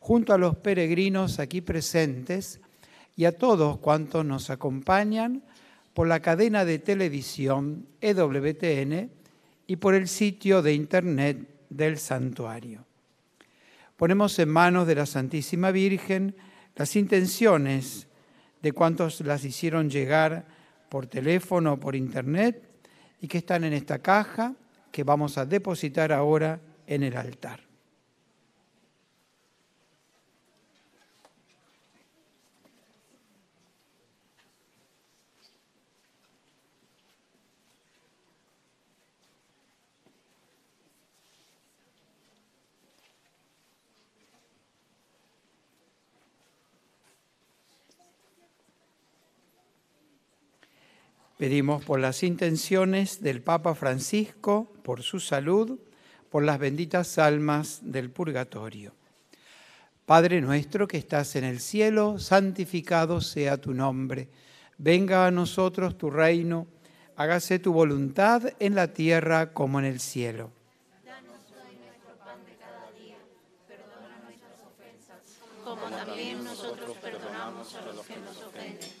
junto a los peregrinos aquí presentes y a todos cuantos nos acompañan por la cadena de televisión EWTN y por el sitio de internet del santuario. Ponemos en manos de la Santísima Virgen las intenciones de cuantos las hicieron llegar por teléfono o por internet y que están en esta caja que vamos a depositar ahora en el altar. Pedimos por las intenciones del Papa Francisco, por su salud, por las benditas almas del purgatorio. Padre nuestro que estás en el cielo, santificado sea tu nombre. Venga a nosotros tu reino, hágase tu voluntad en la tierra como en el cielo. Danos hoy nuestro pan de cada día, perdona nuestras ofensas, como también nosotros perdonamos a los que nos ofenden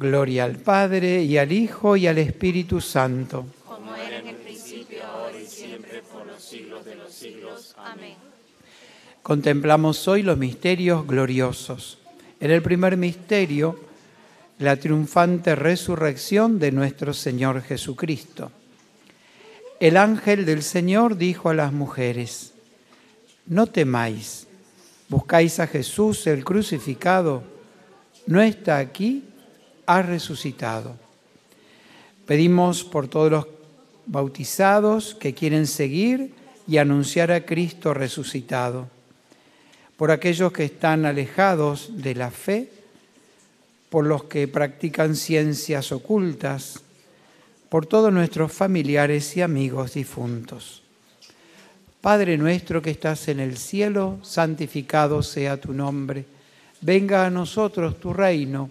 Gloria al Padre y al Hijo y al Espíritu Santo. Como era en el principio, ahora y siempre, por los siglos de los siglos. Amén. Contemplamos hoy los misterios gloriosos. En el primer misterio, la triunfante resurrección de nuestro Señor Jesucristo. El ángel del Señor dijo a las mujeres, no temáis, buscáis a Jesús el crucificado, no está aquí, ha resucitado. Pedimos por todos los bautizados que quieren seguir y anunciar a Cristo resucitado, por aquellos que están alejados de la fe, por los que practican ciencias ocultas, por todos nuestros familiares y amigos difuntos. Padre nuestro que estás en el cielo, santificado sea tu nombre. Venga a nosotros tu reino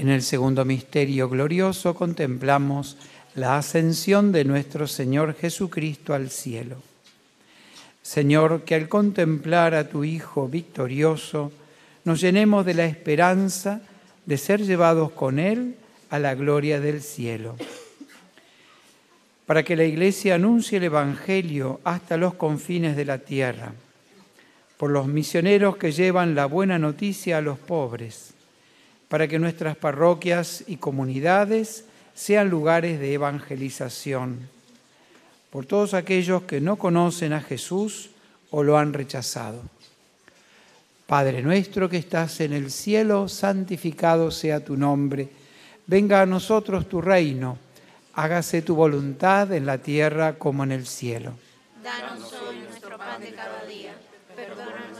En el segundo misterio glorioso contemplamos la ascensión de nuestro Señor Jesucristo al cielo. Señor, que al contemplar a tu Hijo victorioso, nos llenemos de la esperanza de ser llevados con Él a la gloria del cielo. Para que la Iglesia anuncie el Evangelio hasta los confines de la tierra, por los misioneros que llevan la buena noticia a los pobres, para que nuestras parroquias y comunidades sean lugares de evangelización, por todos aquellos que no conocen a Jesús o lo han rechazado. Padre nuestro que estás en el cielo, santificado sea tu nombre, venga a nosotros tu reino, hágase tu voluntad en la tierra como en el cielo. Danos hoy nuestro pan de cada día. Ofensas,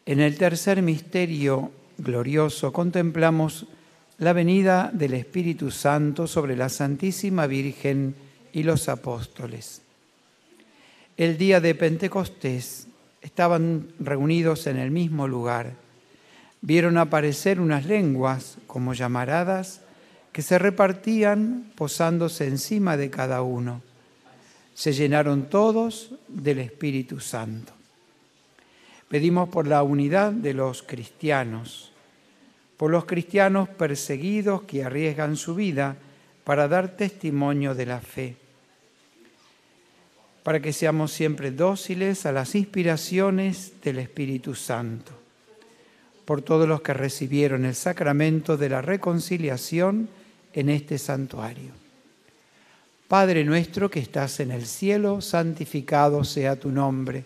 En el tercer misterio glorioso contemplamos la venida del Espíritu Santo sobre la Santísima Virgen y los apóstoles. El día de Pentecostés estaban reunidos en el mismo lugar. Vieron aparecer unas lenguas como llamaradas que se repartían posándose encima de cada uno. Se llenaron todos del Espíritu Santo. Pedimos por la unidad de los cristianos, por los cristianos perseguidos que arriesgan su vida para dar testimonio de la fe, para que seamos siempre dóciles a las inspiraciones del Espíritu Santo, por todos los que recibieron el sacramento de la reconciliación en este santuario. Padre nuestro que estás en el cielo, santificado sea tu nombre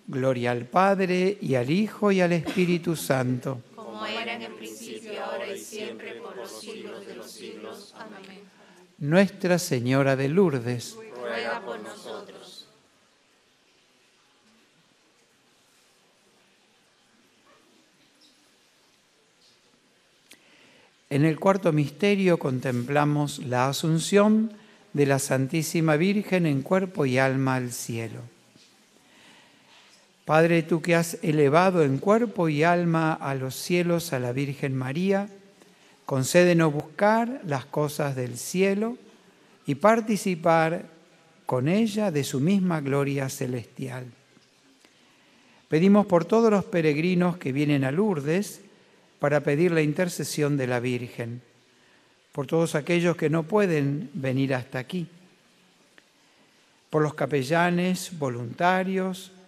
Gloria al Padre y al Hijo y al Espíritu Santo. Como era en el principio, ahora y siempre, por los siglos de los siglos. Amén. Nuestra Señora de Lourdes, Ruega por nosotros. En el cuarto misterio contemplamos la asunción de la Santísima Virgen en cuerpo y alma al cielo. Padre, tú que has elevado en cuerpo y alma a los cielos a la Virgen María, concédenos buscar las cosas del cielo y participar con ella de su misma gloria celestial. Pedimos por todos los peregrinos que vienen a Lourdes para pedir la intercesión de la Virgen, por todos aquellos que no pueden venir hasta aquí, por los capellanes, voluntarios,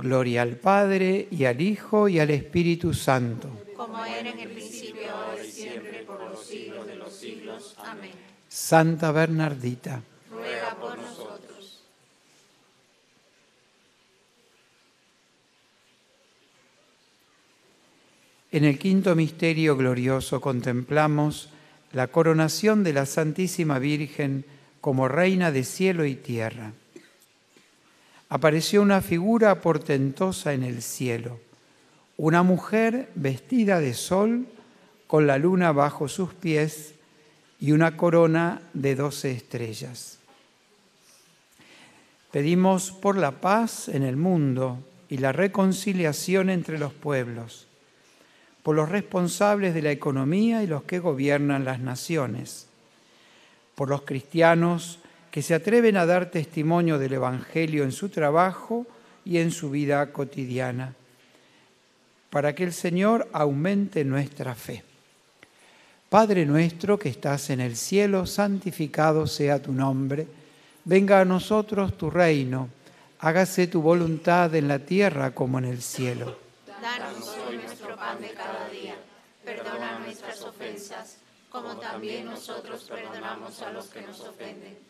Gloria al Padre, y al Hijo, y al Espíritu Santo. Como era en el principio, ahora y siempre, por los siglos de los siglos. Amén. Santa Bernardita. Ruega por nosotros. En el quinto misterio glorioso contemplamos la coronación de la Santísima Virgen como Reina de cielo y tierra. Apareció una figura portentosa en el cielo, una mujer vestida de sol con la luna bajo sus pies y una corona de doce estrellas. Pedimos por la paz en el mundo y la reconciliación entre los pueblos por los responsables de la economía y los que gobiernan las naciones, por los cristianos que se atreven a dar testimonio del Evangelio en su trabajo y en su vida cotidiana, para que el Señor aumente nuestra fe. Padre nuestro que estás en el cielo, santificado sea tu nombre, venga a nosotros tu reino, hágase tu voluntad en la tierra como en el cielo. Danos hoy nuestro pan de cada día. Perdona nuestras ofensas, como también nosotros perdonamos a los que nos ofenden.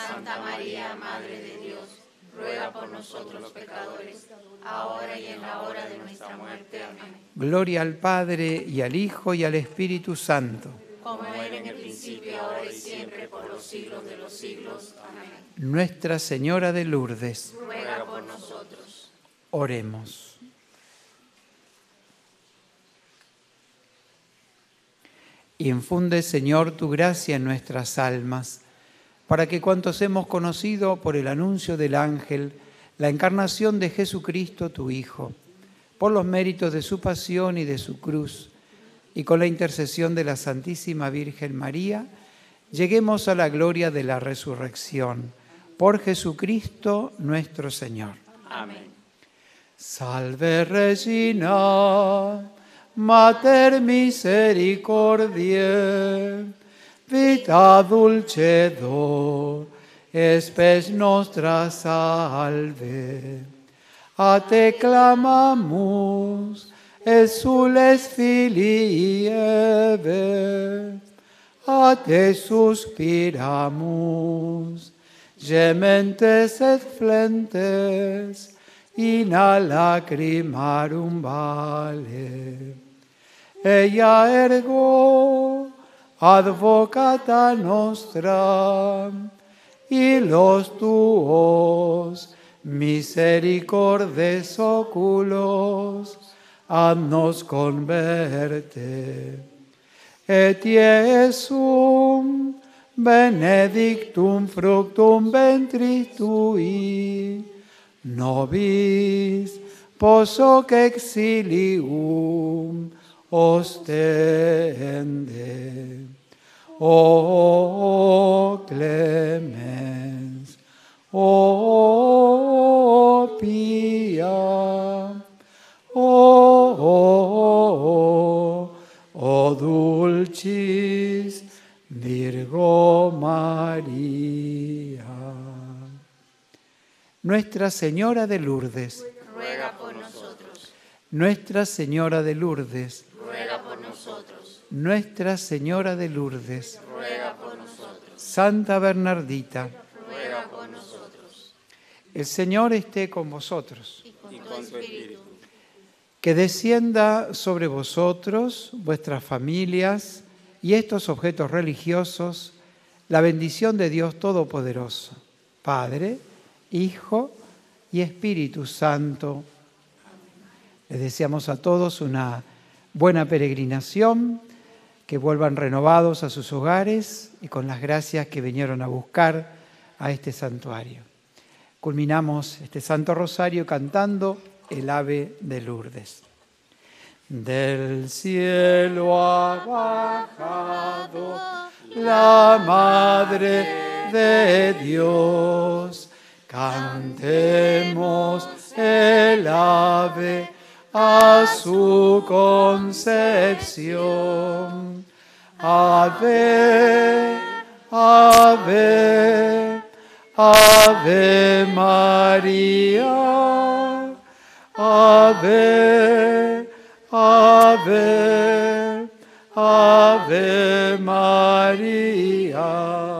Santa María, Madre de Dios, ruega por nosotros pecadores, ahora y en la hora de nuestra muerte. Amén. Gloria al Padre y al Hijo y al Espíritu Santo. Como era en el principio, ahora y siempre, por los siglos de los siglos. Amén. Nuestra Señora de Lourdes, Ruega por nosotros. Oremos. Infunde, Señor, tu gracia en nuestras almas, para que cuantos hemos conocido por el anuncio del ángel la encarnación de Jesucristo, tu Hijo, por los méritos de su pasión y de su cruz, y con la intercesión de la Santísima Virgen María, lleguemos a la gloria de la resurrección. Por Jesucristo nuestro Señor. Amén. Salve Regina, Mater misericordiae, vita dulcedo, espes nostra salve. A te clamamus, exules filii Eve, a te suspiramus, gementes et flentes, in a lacrimarum vale. Ella ergo advocata nostra, y los tuos misericordes oculos, haznos converte. Et Iesum benedictum fructum ventris tui, nobis posoc exilium ostende. O clemens, o pia, o, o dulcis Virgo María. Nuestra Señora de Lourdes, Ruega por nosotros. Nuestra Señora de Lourdes. Nuestra Señora de Lourdes, Ruega por nosotros. Santa Bernardita, el Señor esté con vosotros. Que descienda sobre vosotros, vuestras familias y estos objetos religiosos la bendición de Dios Todopoderoso, Padre, Hijo y Espíritu Santo. Les deseamos a todos una buena peregrinación, que vuelvan renovados a sus hogares y con las gracias que vinieron a buscar a este santuario. Culminamos este Santo Rosario cantando el ave de Lourdes. Del cielo ha bajado la Madre de Dios. Cantemos el ave a su concepción. Ave, ave, ave María. Ave, ave, ave María.